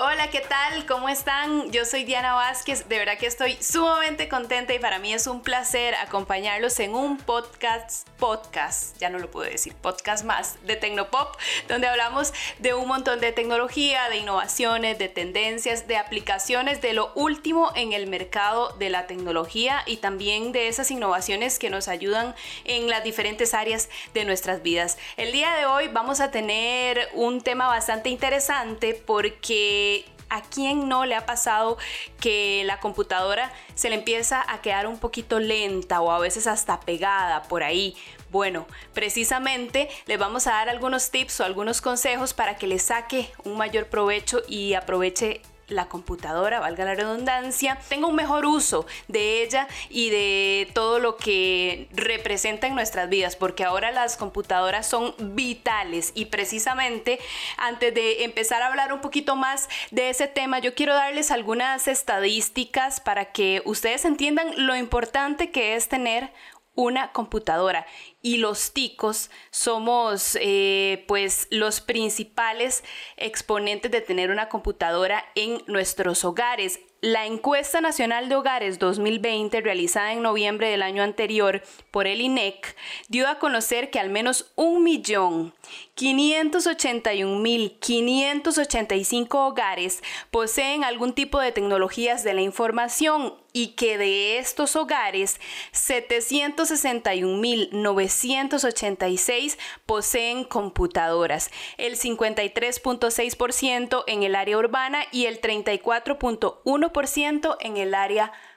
Hola, ¿qué tal? ¿Cómo están? Yo soy Diana Vázquez. De verdad que estoy sumamente contenta y para mí es un placer acompañarlos en un podcast, podcast, ya no lo puedo decir, podcast más de Tecnopop, donde hablamos de un montón de tecnología, de innovaciones, de tendencias, de aplicaciones, de lo último en el mercado de la tecnología y también de esas innovaciones que nos ayudan en las diferentes áreas de nuestras vidas. El día de hoy vamos a tener un tema bastante interesante porque ¿A quién no le ha pasado que la computadora se le empieza a quedar un poquito lenta o a veces hasta pegada por ahí? Bueno, precisamente les vamos a dar algunos tips o algunos consejos para que le saque un mayor provecho y aproveche la computadora, valga la redundancia, tenga un mejor uso de ella y de todo lo que representa en nuestras vidas, porque ahora las computadoras son vitales. Y precisamente antes de empezar a hablar un poquito más de ese tema, yo quiero darles algunas estadísticas para que ustedes entiendan lo importante que es tener una computadora y los ticos somos eh, pues los principales exponentes de tener una computadora en nuestros hogares. La encuesta nacional de hogares 2020 realizada en noviembre del año anterior por el INEC dio a conocer que al menos 1.581.585 hogares poseen algún tipo de tecnologías de la información y que de estos hogares 761.986 poseen computadoras, el 53.6% en el área urbana y el 34.1% en el área rural.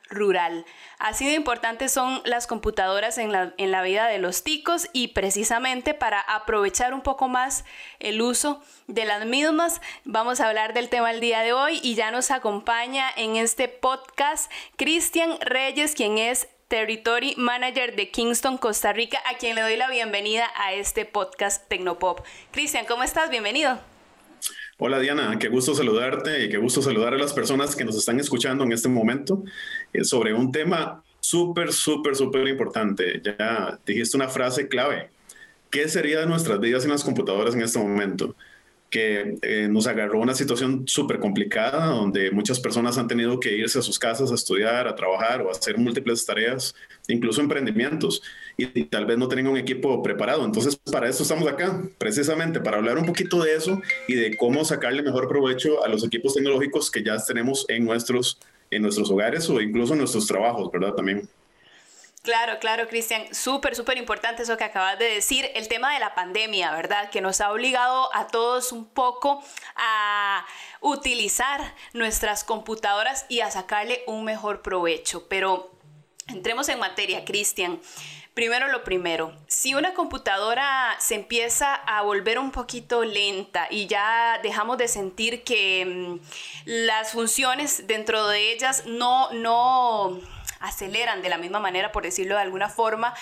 Así de importantes son las computadoras en la, en la, vida de los ticos y precisamente para aprovechar un poco más el uso de las mismas, vamos a hablar del tema el día de hoy y ya nos acompaña en este podcast Cristian Reyes, quien es Territory Manager de Kingston, Costa Rica, a quien le doy la bienvenida a este podcast Tecnopop. Cristian, ¿cómo estás? Bienvenido. Hola Diana, qué gusto saludarte y qué gusto saludar a las personas que nos están escuchando en este momento eh, sobre un tema súper, súper, súper importante. Ya dijiste una frase clave. ¿Qué sería de nuestras vidas en las computadoras en este momento? Que eh, nos agarró una situación súper complicada donde muchas personas han tenido que irse a sus casas a estudiar, a trabajar o hacer múltiples tareas, incluso emprendimientos, y, tal vez no tengan un equipo preparado. Entonces, para eso estamos acá, precisamente para hablar un poquito de eso y de cómo sacarle mejor provecho a los equipos tecnológicos que ya tenemos en nuestros, en nuestros hogares o incluso en nuestros trabajos, ¿verdad? También. Claro, claro, Cristian, súper, súper importante eso que acabas de decir, el tema de la pandemia, ¿verdad? Que nos ha obligado a todos un poco a utilizar nuestras computadoras y a sacarle un mejor provecho. Pero entremos en materia, Cristian. Primero lo primero, si una computadora se empieza a volver un poquito lenta y ya dejamos de sentir que mm, las funciones dentro de ellas no, no aceleran de la misma manera, por decirlo de alguna forma.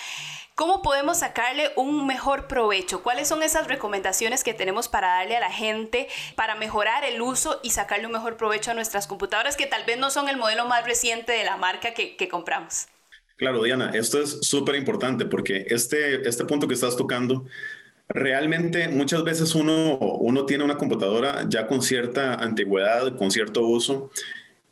¿Cómo podemos sacarle un mejor provecho? ¿Cuáles son esas recomendaciones que tenemos para darle a la gente para mejorar el uso y sacarle un mejor provecho a nuestras computadoras que tal vez no son el modelo más reciente de la marca que, compramos? Claro, Diana, esto es súper importante porque este, este punto que estás tocando Realmente muchas veces uno, uno tiene una computadora ya con cierta antigüedad, con cierto uso,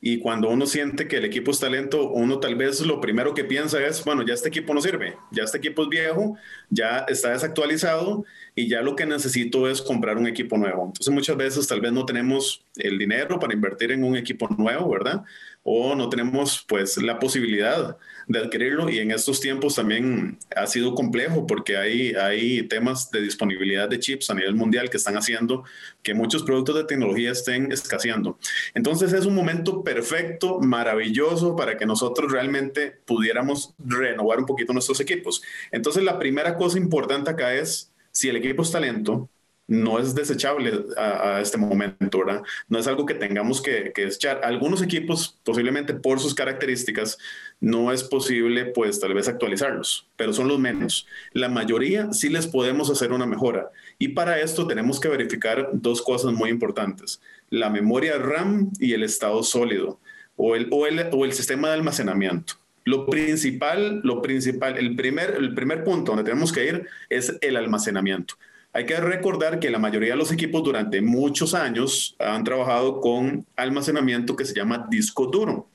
y cuando uno siente que el equipo es talento, uno tal vez lo primero que piensa es, bueno, ya este equipo no sirve, ya este equipo es viejo, ya está desactualizado y ya lo que necesito es comprar un equipo nuevo. Entonces muchas veces tal vez no tenemos el dinero para invertir en un equipo nuevo, ¿verdad? O no tenemos pues la posibilidad de adquirirlo y en estos tiempos también ha sido complejo porque hay, hay temas de disponibilidad de chips a nivel mundial que están haciendo que muchos productos de tecnología estén escaseando. Entonces es un momento perfecto, maravilloso para que nosotros realmente pudiéramos renovar un poquito nuestros equipos. Entonces la primera cosa importante acá es si el equipo es talento, no es desechable a, este momento, ¿verdad? No es algo que tengamos que, que desechar. Algunos equipos, posiblemente por sus características, no es posible, pues tal vez actualizarlos, pero son los menos. La mayoría sí les podemos hacer una mejora. Y para esto tenemos que verificar dos cosas muy importantes. La memoria RAM y el estado sólido o el, o el, o el sistema de almacenamiento. Lo principal, lo principal, el primer, el primer punto donde tenemos que ir es el almacenamiento. Hay que recordar que la mayoría de los equipos durante muchos años han trabajado con almacenamiento que se llama disco duro.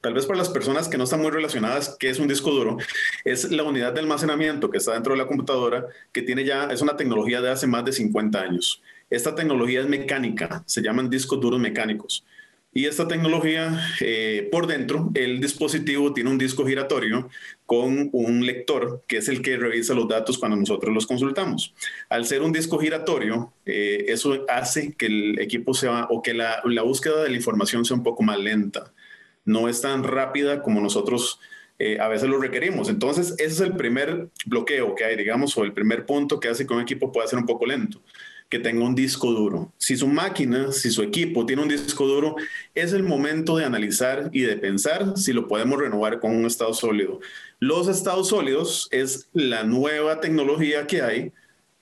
Tal vez para las personas que no están muy relacionadas, ¿qué es un disco duro? Es la unidad de almacenamiento que está dentro de la computadora, que tiene ya, es una tecnología de hace más de 50 años. Esta tecnología es mecánica, se llaman discos duros mecánicos. Y esta tecnología, eh, por dentro, el dispositivo tiene un disco giratorio con un lector, que es el que revisa los datos cuando nosotros los consultamos. Al ser un disco giratorio, eh, eso hace que el equipo sea, o que la, búsqueda de la información sea un poco más lenta. No es tan rápida como nosotros eh, a veces lo requerimos. Entonces, ese es el primer bloqueo que hay, digamos, o el primer punto que hace que un equipo pueda ser un poco lento que tenga un disco duro. Si su máquina, si su equipo tiene un disco duro, es el momento de analizar y de pensar si lo podemos renovar con un estado sólido. Los estados sólidos es la nueva tecnología que hay,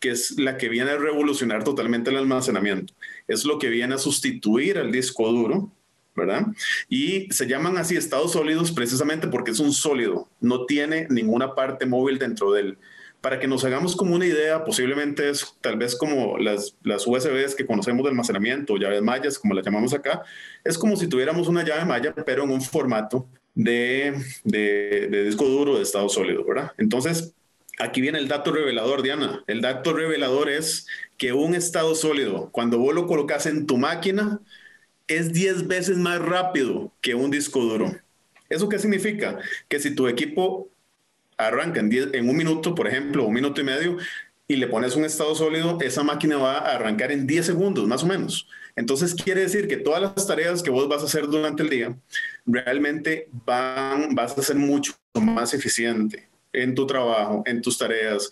que es la que viene a revolucionar totalmente el almacenamiento. Es lo que viene a sustituir al disco duro, ¿verdad? Y se llaman así estados sólidos precisamente porque es un sólido, no tiene ninguna parte móvil dentro de él para que nos hagamos como una idea, posiblemente es tal vez como las, las USBs que conocemos de almacenamiento, llaves mallas, como las llamamos acá, es como si tuviéramos una llave malla, pero en un formato de, de, disco duro de estado sólido, ¿verdad? Entonces, aquí viene el dato revelador, Diana. El dato revelador es que un estado sólido, cuando vos lo colocas en tu máquina, es 10 veces más rápido que un disco duro. ¿Eso qué significa? Que si tu equipo arranca en, en un minuto, por ejemplo, un minuto y medio, y le pones un estado sólido, esa máquina va a arrancar en 10 segundos, más o menos. Entonces quiere decir que todas las tareas que vos vas a hacer durante el día, realmente van, vas a ser mucho más eficiente en tu trabajo, en tus tareas,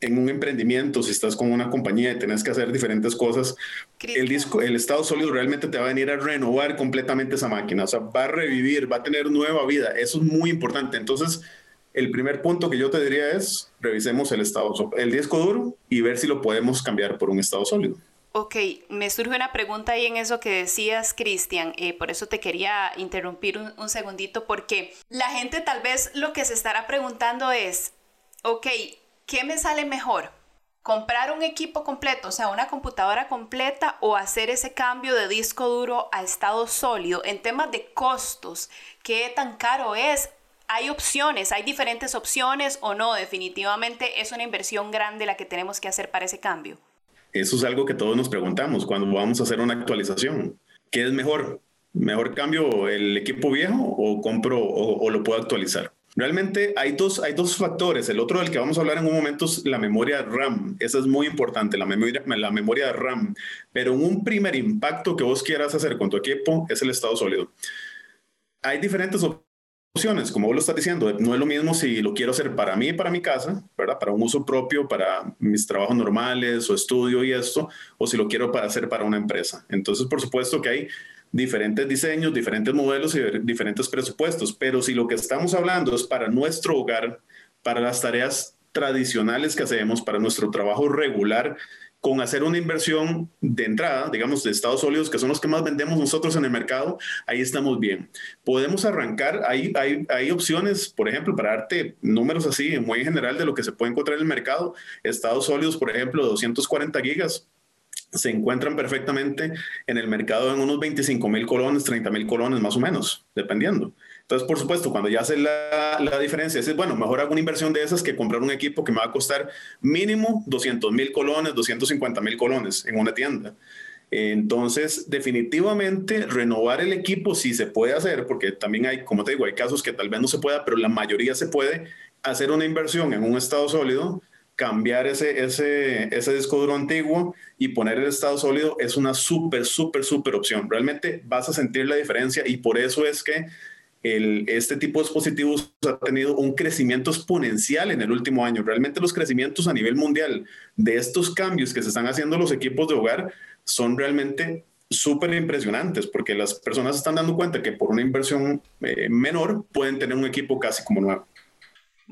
en un emprendimiento, si estás con una compañía y tenés que hacer diferentes cosas, el disco, el estado sólido realmente te va a venir a renovar completamente esa máquina, o sea, va a revivir, va a tener nueva vida. Eso es muy importante. Entonces, el primer punto que yo te diría es revisemos el estado, el disco duro y ver si lo podemos cambiar por un estado sólido. Ok, me surge una pregunta ahí en eso que decías, Cristian. Eh, por eso te quería interrumpir un, un segundito, porque la gente tal vez lo que se estará preguntando es, ok, ¿qué me sale mejor? comprar un equipo completo, o sea, una computadora completa o hacer ese cambio de disco duro a estado sólido en temas de costos, qué tan caro es hay opciones, hay diferentes opciones o no, definitivamente es una inversión grande la que tenemos que hacer para ese cambio. Eso es algo que todos nos preguntamos cuando vamos a hacer una actualización. ¿Qué es mejor? ¿Mejor cambio el equipo viejo o compro o, lo puedo actualizar? Realmente hay dos, hay dos factores. El otro del que vamos a hablar en un momento es la memoria RAM. Esa es muy importante, la memoria, la memoria RAM. Pero un primer impacto que vos quieras hacer con tu equipo es el estado sólido. Hay diferentes opciones opciones, como vos lo estás diciendo, no es lo mismo si lo quiero hacer para mí, para mi casa, ¿verdad? Para un uso propio, para mis trabajos normales o estudio y esto, o si lo quiero para hacer para una empresa. Entonces, por supuesto que hay diferentes diseños, diferentes modelos y diferentes presupuestos, pero si lo que estamos hablando es para nuestro hogar, para las tareas tradicionales que hacemos, para nuestro trabajo regular, con hacer una inversión de entrada, digamos, de estados sólidos, que son los que más vendemos nosotros en el mercado, ahí estamos bien. Podemos arrancar, hay, hay, opciones, por ejemplo, para darte números así, muy en general de lo que se puede encontrar en el mercado, estados sólidos, por ejemplo, 240 gigas, se encuentran perfectamente en el mercado en unos 25 mil colones, 30 mil colones más o menos, dependiendo. Entonces, por supuesto, cuando ya hace la, la diferencia, es bueno, mejor hago una inversión de esas que comprar un equipo que me va a costar mínimo 200 mil colones, 250 mil colones en una tienda. Entonces, definitivamente, renovar el equipo sí se puede hacer, porque también hay, como te digo, hay casos que tal vez no se pueda, pero la mayoría se puede hacer una inversión en un estado sólido, cambiar ese, ese, ese disco duro antiguo y poner el estado sólido es una súper, súper, súper opción. Realmente vas a sentir la diferencia y por eso es que este tipo de dispositivos ha tenido un crecimiento exponencial en el último año. Realmente los crecimientos a nivel mundial de estos cambios que se están haciendo los equipos de hogar son realmente súper impresionantes porque las personas están dando cuenta que por una inversión eh, menor pueden tener un equipo casi como nuevo.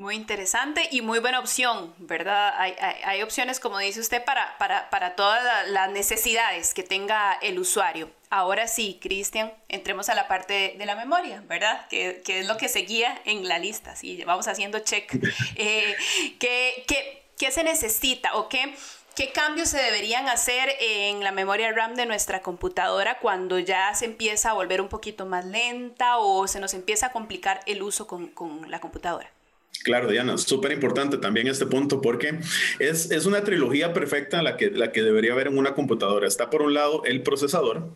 Muy interesante y muy buena opción, ¿verdad? Hay, hay, opciones, como dice usted, para, para, para todas las necesidades que tenga el usuario. Ahora sí, Cristian, entremos a la parte de, la memoria, ¿verdad? Que, que, es lo que seguía en la lista. Sí, vamos haciendo check. Eh, ¿qué, qué, qué se necesita o qué? ¿Qué cambios se deberían hacer en la memoria RAM de nuestra computadora cuando ya se empieza a volver un poquito más lenta o se nos empieza a complicar el uso con, con la computadora? Claro, Diana, súper importante también este punto porque es, es, una trilogía perfecta la que, la que debería haber en una computadora. Está por un lado el procesador,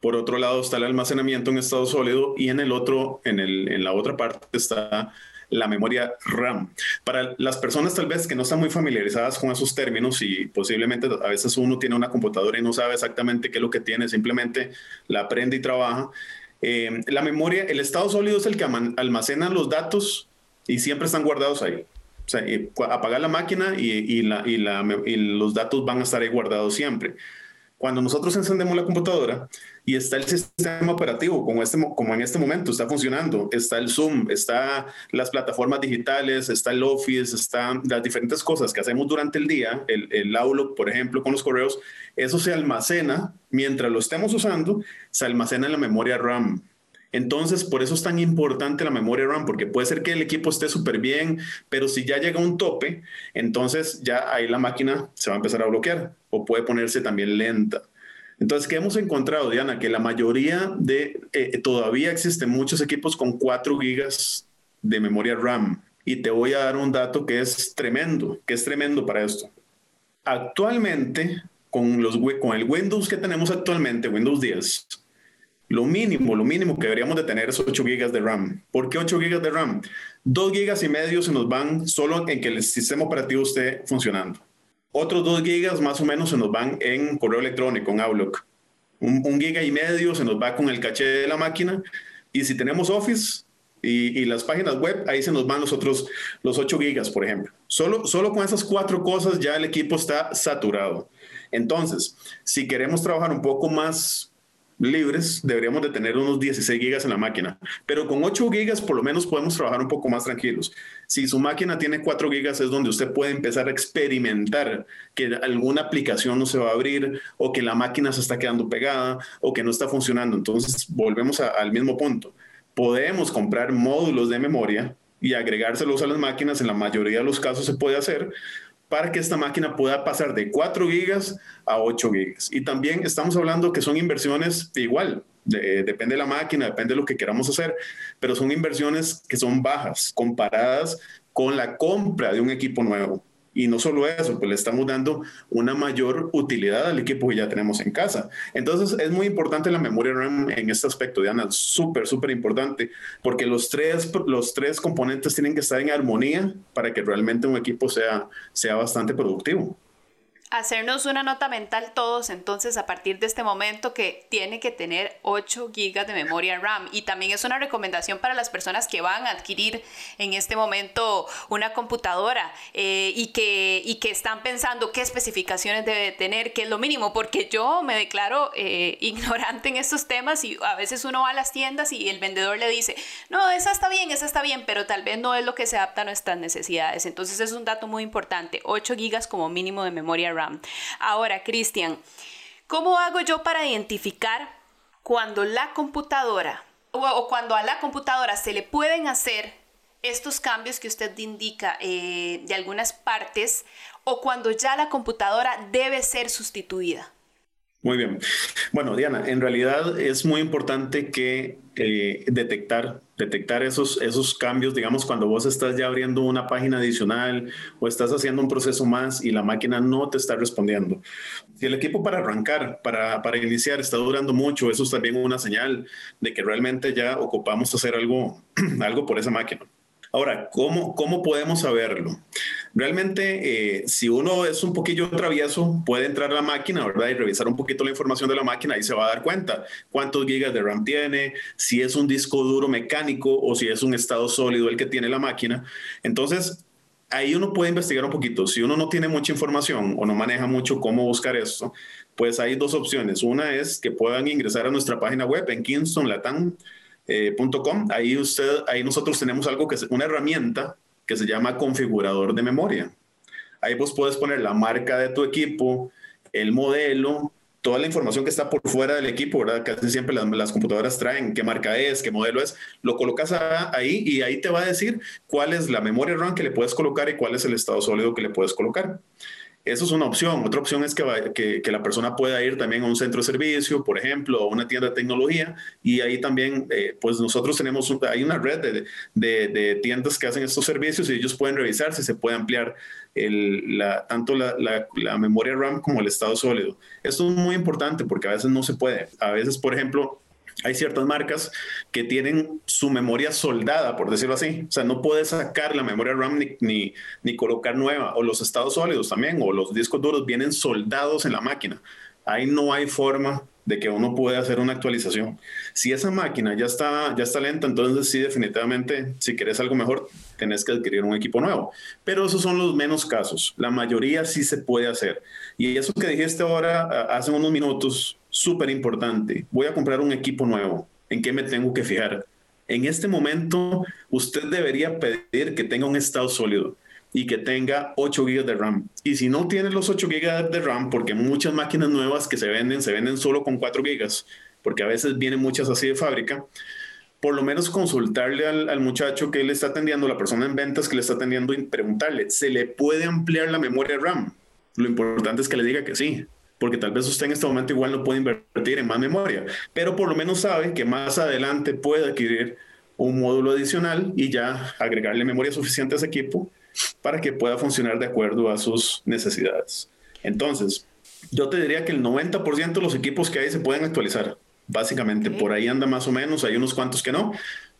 por otro lado está el almacenamiento en estado sólido y en el otro, en, el, en la otra parte está la memoria RAM. Para las personas tal vez que no están muy familiarizadas con esos términos y posiblemente a veces uno tiene una computadora y no sabe exactamente qué es lo que tiene, simplemente la aprende y trabaja. Eh, la memoria, el estado sólido es el que almacena los datos y siempre están guardados ahí. O sea, apagar la máquina y, los datos van a estar ahí guardados siempre. Cuando nosotros encendemos la computadora y está el sistema operativo, como, este, como en este momento está funcionando, está el Zoom, está las plataformas digitales, está el Office, están las diferentes cosas que hacemos durante el día, el, el Outlook, por ejemplo, con los correos, eso se almacena, mientras lo estemos usando, se almacena en la memoria RAM. Entonces, por eso es tan importante la memoria RAM, porque puede ser que el equipo esté súper bien, pero si ya llega a un tope, entonces ya ahí la máquina se va a empezar a bloquear o puede ponerse también lenta. Entonces, ¿qué hemos encontrado, Diana? Que la mayoría de, eh, todavía existen muchos equipos con 4 gigas de memoria RAM. Y te voy a dar un dato que es tremendo, que es tremendo para esto. Actualmente, con, los, con el Windows que tenemos actualmente, Windows 10, lo mínimo, lo mínimo que deberíamos de tener es 8 gigas de RAM. ¿Por qué 8 gigas de RAM? 2 gigas y medio se nos van solo en que el sistema operativo esté funcionando. Otros 2 gigas más o menos se nos van en correo electrónico, en Outlook. Un, giga y medio se nos va con el caché de la máquina. Y si tenemos Office y, y, las páginas web, ahí se nos van los otros, los 8 gigas, por ejemplo. Solo, solo con esas cuatro cosas ya el equipo está saturado. Entonces, si queremos trabajar un poco más libres, deberíamos de tener unos 16 gigas en la máquina, pero con 8 gigas por lo menos podemos trabajar un poco más tranquilos. Si su máquina tiene 4 gigas es donde usted puede empezar a experimentar que alguna aplicación no se va a abrir o que la máquina se está quedando pegada o que no está funcionando. Entonces volvemos al mismo punto. Podemos comprar módulos de memoria y agregárselos a las máquinas, en la mayoría de los casos se puede hacer, para que esta máquina pueda pasar de 4 gigas a 8 gigas. Y también estamos hablando que son inversiones igual, depende de la máquina, depende de lo que queramos hacer, pero son inversiones que son bajas comparadas con la compra de un equipo nuevo. Y no solo eso, pues le estamos dando una mayor utilidad al equipo que ya tenemos en casa. Entonces es muy importante la memoria RAM en este aspecto, Diana, súper, súper importante, porque los tres, los tres componentes tienen que estar en armonía para que realmente un equipo sea, sea bastante productivo hacernos una nota mental todos entonces a partir de este momento que tiene que tener 8 gigas de memoria RAM y también es una recomendación para las personas que van a adquirir en este momento una computadora eh, y, que, y que están pensando qué especificaciones debe tener, qué es lo mínimo, porque yo me declaro eh, ignorante en estos temas y a veces uno va a las tiendas y el vendedor le dice, no, esa está bien, esa está bien, pero tal vez no es lo que se adapta a nuestras necesidades. Entonces es un dato muy importante, 8 gigas como mínimo de memoria RAM. Ahora, Cristian, ¿cómo hago yo para identificar cuando la computadora o, cuando a la computadora se le pueden hacer estos cambios que usted indica eh, de algunas partes o cuando ya la computadora debe ser sustituida? Muy bien. Bueno, Diana, en realidad es muy importante que eh, detectar, detectar esos, esos cambios, digamos, cuando vos estás ya abriendo una página adicional o estás haciendo un proceso más y la máquina no te está respondiendo. Si el equipo para arrancar, para, para iniciar, está durando mucho, eso es también una señal de que realmente ya ocupamos hacer algo, algo por esa máquina. Ahora, ¿cómo, cómo podemos saberlo? Realmente, eh, si uno es un poquillo travieso, puede entrar a la máquina, ¿verdad? Y revisar un poquito la información de la máquina y se va a dar cuenta cuántos gigas de RAM tiene, si es un disco duro mecánico o si es un estado sólido el que tiene la máquina. Entonces, ahí uno puede investigar un poquito. Si uno no tiene mucha información o no maneja mucho cómo buscar esto, pues hay dos opciones. Una es que puedan ingresar a nuestra página web en kingstonlatam.com. Eh, ahí usted, ahí nosotros tenemos algo que es una herramienta que se llama configurador de memoria. Ahí vos puedes poner la marca de tu equipo, el modelo, toda la información que está por fuera del equipo, ¿verdad? Casi siempre las, computadoras traen qué marca es, qué modelo es, lo colocas ahí y ahí te va a decir cuál es la memoria RAM que le puedes colocar y cuál es el estado sólido que le puedes colocar. Eso es una opción. Otra opción es que, que, la persona pueda ir también a un centro de servicio, por ejemplo, a una tienda de tecnología, y ahí también, eh, pues nosotros tenemos, hay una red de, de, tiendas que hacen estos servicios y ellos pueden revisar si se puede ampliar el, tanto la, la memoria RAM como el estado sólido. Esto es muy importante porque a veces no se puede. A veces, por ejemplo, hay ciertas marcas que tienen su memoria soldada, por decirlo así. O sea, no puedes sacar la memoria RAM ni, ni, colocar nueva. O los estados sólidos también, o los discos duros vienen soldados en la máquina. Ahí no hay forma de que uno pueda hacer una actualización. Si esa máquina ya está, ya está lenta, entonces sí, definitivamente, si quieres algo mejor, tenés que adquirir un equipo nuevo. Pero esos son los menos casos. La mayoría sí se puede hacer. Y eso que dijiste ahora, hace unos minutos, súper importante. Voy a comprar un equipo nuevo. ¿En qué me tengo que fijar? En este momento, usted debería pedir que tenga un estado sólido y que tenga 8 GB de RAM. Y si no tiene los 8 GB de RAM, porque muchas máquinas nuevas que se venden, se venden solo con 4 GB, porque a veces vienen muchas así de fábrica, por lo menos consultarle al, muchacho que le está atendiendo, la persona en ventas que le está atendiendo y preguntarle, ¿se le puede ampliar la memoria RAM? Lo importante es que le diga que sí, porque tal vez usted en este momento igual no puede invertir en más memoria, pero por lo menos sabe que más adelante puede adquirir un módulo adicional y ya agregarle memoria suficiente a ese equipo para que pueda funcionar de acuerdo a sus necesidades. Entonces, yo te diría que el 90% de los equipos que hay se pueden actualizar. Básicamente, por ahí anda más o menos, hay unos cuantos que no,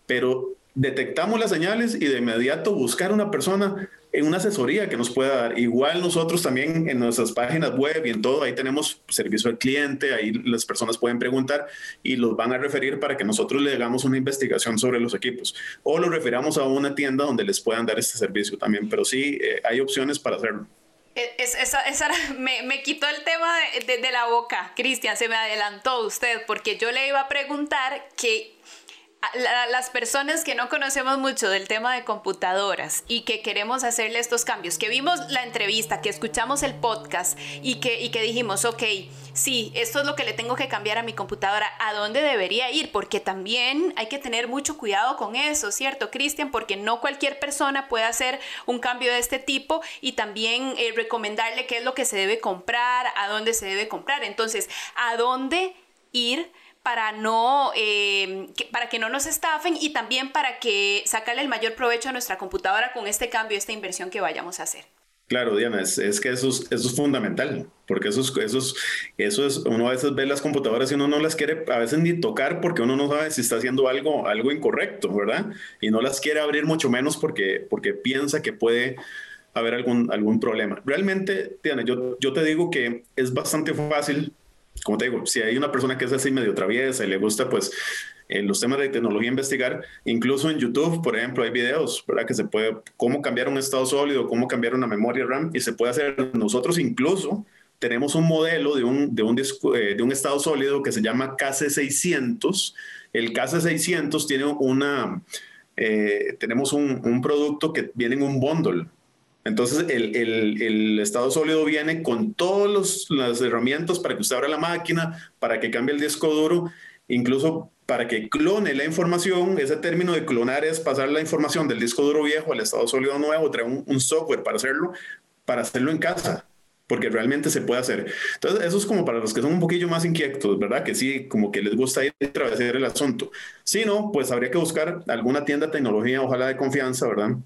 pero detectamos las señales y de inmediato buscar una persona en una asesoría que nos pueda dar. Igual nosotros también en nuestras páginas web y en todo, ahí tenemos servicio al cliente, ahí las personas pueden preguntar y los van a referir para que nosotros le hagamos una investigación sobre los equipos o los refiramos a una tienda donde les puedan dar este servicio también, pero sí eh, hay opciones para hacerlo. Es, esa, me, quitó el tema de la boca, Cristian, se me adelantó usted, porque yo le iba a preguntar que las personas que no conocemos mucho del tema de computadoras y que queremos hacerle estos cambios, que vimos la entrevista, que escuchamos el podcast y que, y que dijimos, ok, sí, esto es lo que le tengo que cambiar a mi computadora, ¿a dónde debería ir? Porque también hay que tener mucho cuidado con eso, ¿cierto, Cristian? Porque no cualquier persona puede hacer un cambio de este tipo y también eh, recomendarle qué es lo que se debe comprar, a dónde se debe comprar. Entonces, ¿a dónde ir? Para no eh, que, para que no nos estafen y también para que sacarle el mayor provecho a nuestra computadora con este cambio, esta inversión que vayamos a hacer. Claro, Diana, es, es que eso es, eso es, fundamental, porque eso es, eso, es, uno a veces ve las computadoras y uno no las quiere a veces ni tocar porque uno no sabe si está haciendo algo, algo incorrecto, ¿verdad? Y no las quiere abrir mucho menos porque, porque piensa que puede haber algún, algún problema. Realmente, Diana, yo, yo te digo que es bastante fácil como te digo, si hay una persona que es así medio traviesa y le gusta, pues, eh, los temas de tecnología investigar, incluso en YouTube, por ejemplo, hay videos, ¿verdad? Que se puede, cómo cambiar un estado sólido, cómo cambiar una memoria RAM, y se puede hacer. Nosotros incluso tenemos un modelo de un, de un, disco, eh, de un estado sólido que se llama KC600. El KC600 tiene una, eh, tenemos un, un, producto que viene en un bundle. Entonces, el, estado sólido viene con todas las herramientas para que usted abra la máquina, para que cambie el disco duro, incluso para que clone la información. Ese término de clonar es pasar la información del disco duro viejo al estado sólido nuevo, trae un, un software para hacerlo, para hacerlo en casa porque realmente se puede hacer. Entonces, eso es como para los que son un poquillo más inquietos, ¿verdad? Que sí, como que les gusta ir a atravesar el asunto. Si no, pues habría que buscar alguna tienda de tecnología, ojalá de confianza, ¿verdad?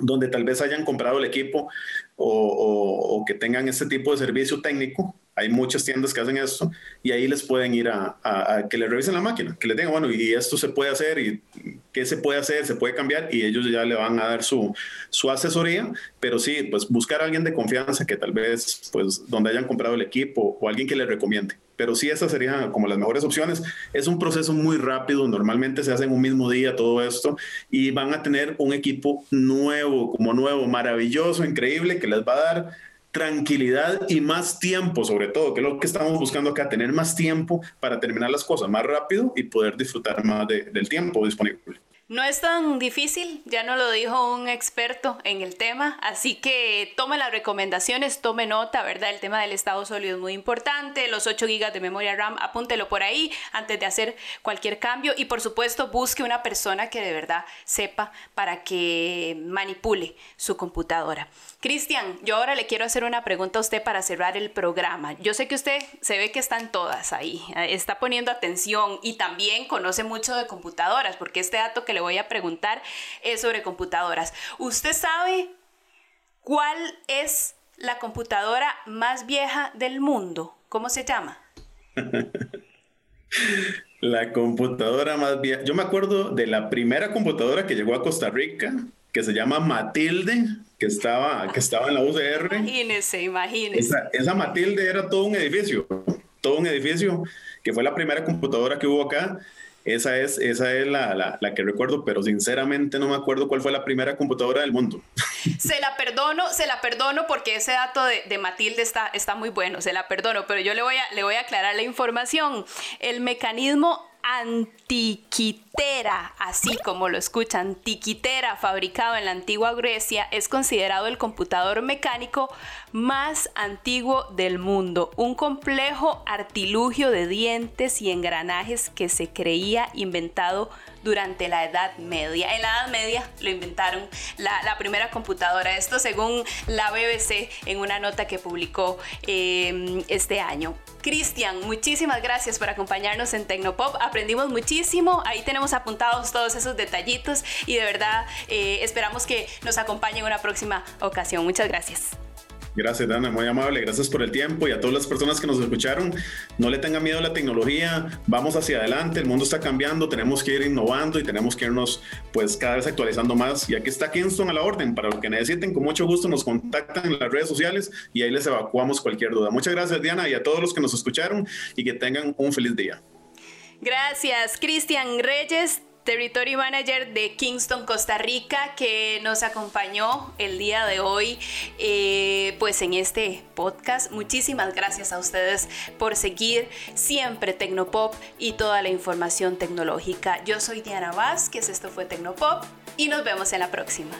Donde tal vez hayan comprado el equipo o, que tengan este tipo de servicio técnico. Hay muchas tiendas que hacen esto y ahí les pueden ir a, que le revisen la máquina, que les digan, bueno, y esto se puede hacer y qué se puede hacer, se puede cambiar y ellos ya le van a dar su, su asesoría, pero sí, pues buscar a alguien de confianza que tal vez, pues, donde hayan comprado el equipo o alguien que le recomiende pero sí esas serían como las mejores opciones. Es un proceso muy rápido, normalmente se hace en un mismo día todo esto y van a tener un equipo nuevo, como nuevo, maravilloso, increíble, que les va a dar tranquilidad y más tiempo, sobre todo, que es lo que estamos buscando acá, tener más tiempo para terminar las cosas más rápido y poder disfrutar más del tiempo disponible. No es tan difícil, ya nos lo dijo un experto en el tema, así que tome las recomendaciones, tome nota, ¿verdad? El tema del estado sólido es muy importante, los 8 GB de memoria RAM, apúntelo por ahí antes de hacer cualquier cambio y por supuesto busque una persona que de verdad sepa para que manipule su computadora. Cristian, yo ahora le quiero hacer una pregunta a usted para cerrar el programa. Yo sé que usted se ve que están todas ahí, está poniendo atención y también conoce mucho de computadoras, porque este dato que le voy a preguntar es sobre computadoras. ¿Usted sabe cuál es la computadora más vieja del mundo? ¿Cómo se llama? la computadora más vieja. Yo me acuerdo de la primera computadora que llegó a Costa Rica, que se llama Matilde, que estaba, que estaba en la UCR. Imagínese, imagínese. Esa, esa Matilde era todo un edificio, todo un edificio, que fue la primera computadora que hubo acá esa es, esa es la, la, la, que recuerdo, pero sinceramente no me acuerdo cuál fue la primera computadora del mundo. Se la perdono, se la perdono porque ese dato de, de, Matilde está, está muy bueno, se la perdono, pero yo le voy, a, le voy a aclarar la información. El mecanismo antiquitera, así como lo escuchan, antiquitera, fabricado en la antigua Grecia, es considerado el computador mecánico más antiguo del mundo, un complejo artilugio de dientes y engranajes que se creía inventado durante la Edad Media. En la Edad Media lo inventaron la, primera computadora, esto según la BBC en una nota que publicó eh, este año. Cristian, muchísimas gracias por acompañarnos en Tecnopop. Aprendimos muchísimo. Ahí tenemos apuntados todos esos detallitos y de verdad eh, esperamos que nos acompañe en una próxima ocasión. Muchas gracias. Gracias, Dana, muy amable. Gracias por el tiempo y a todas las personas que nos escucharon. No le tengan miedo a la tecnología. Vamos hacia adelante. El mundo está cambiando. Tenemos que ir innovando y tenemos que irnos, pues, cada vez actualizando más. Y aquí está Kingston a la orden. Para lo que necesiten, con mucho gusto nos contactan en las redes sociales y ahí les evacuamos cualquier duda. Muchas gracias, Diana, y a todos los que nos escucharon y que tengan un feliz día. Gracias, Cristian Reyes. Territory Manager de Kingston, Costa Rica, que nos acompañó el día de hoy, eh, pues en este podcast. Muchísimas gracias a ustedes por seguir siempre Tecnopop y toda la información tecnológica. Yo soy Diana Vázquez, esto fue Tecnopop y nos vemos en la próxima.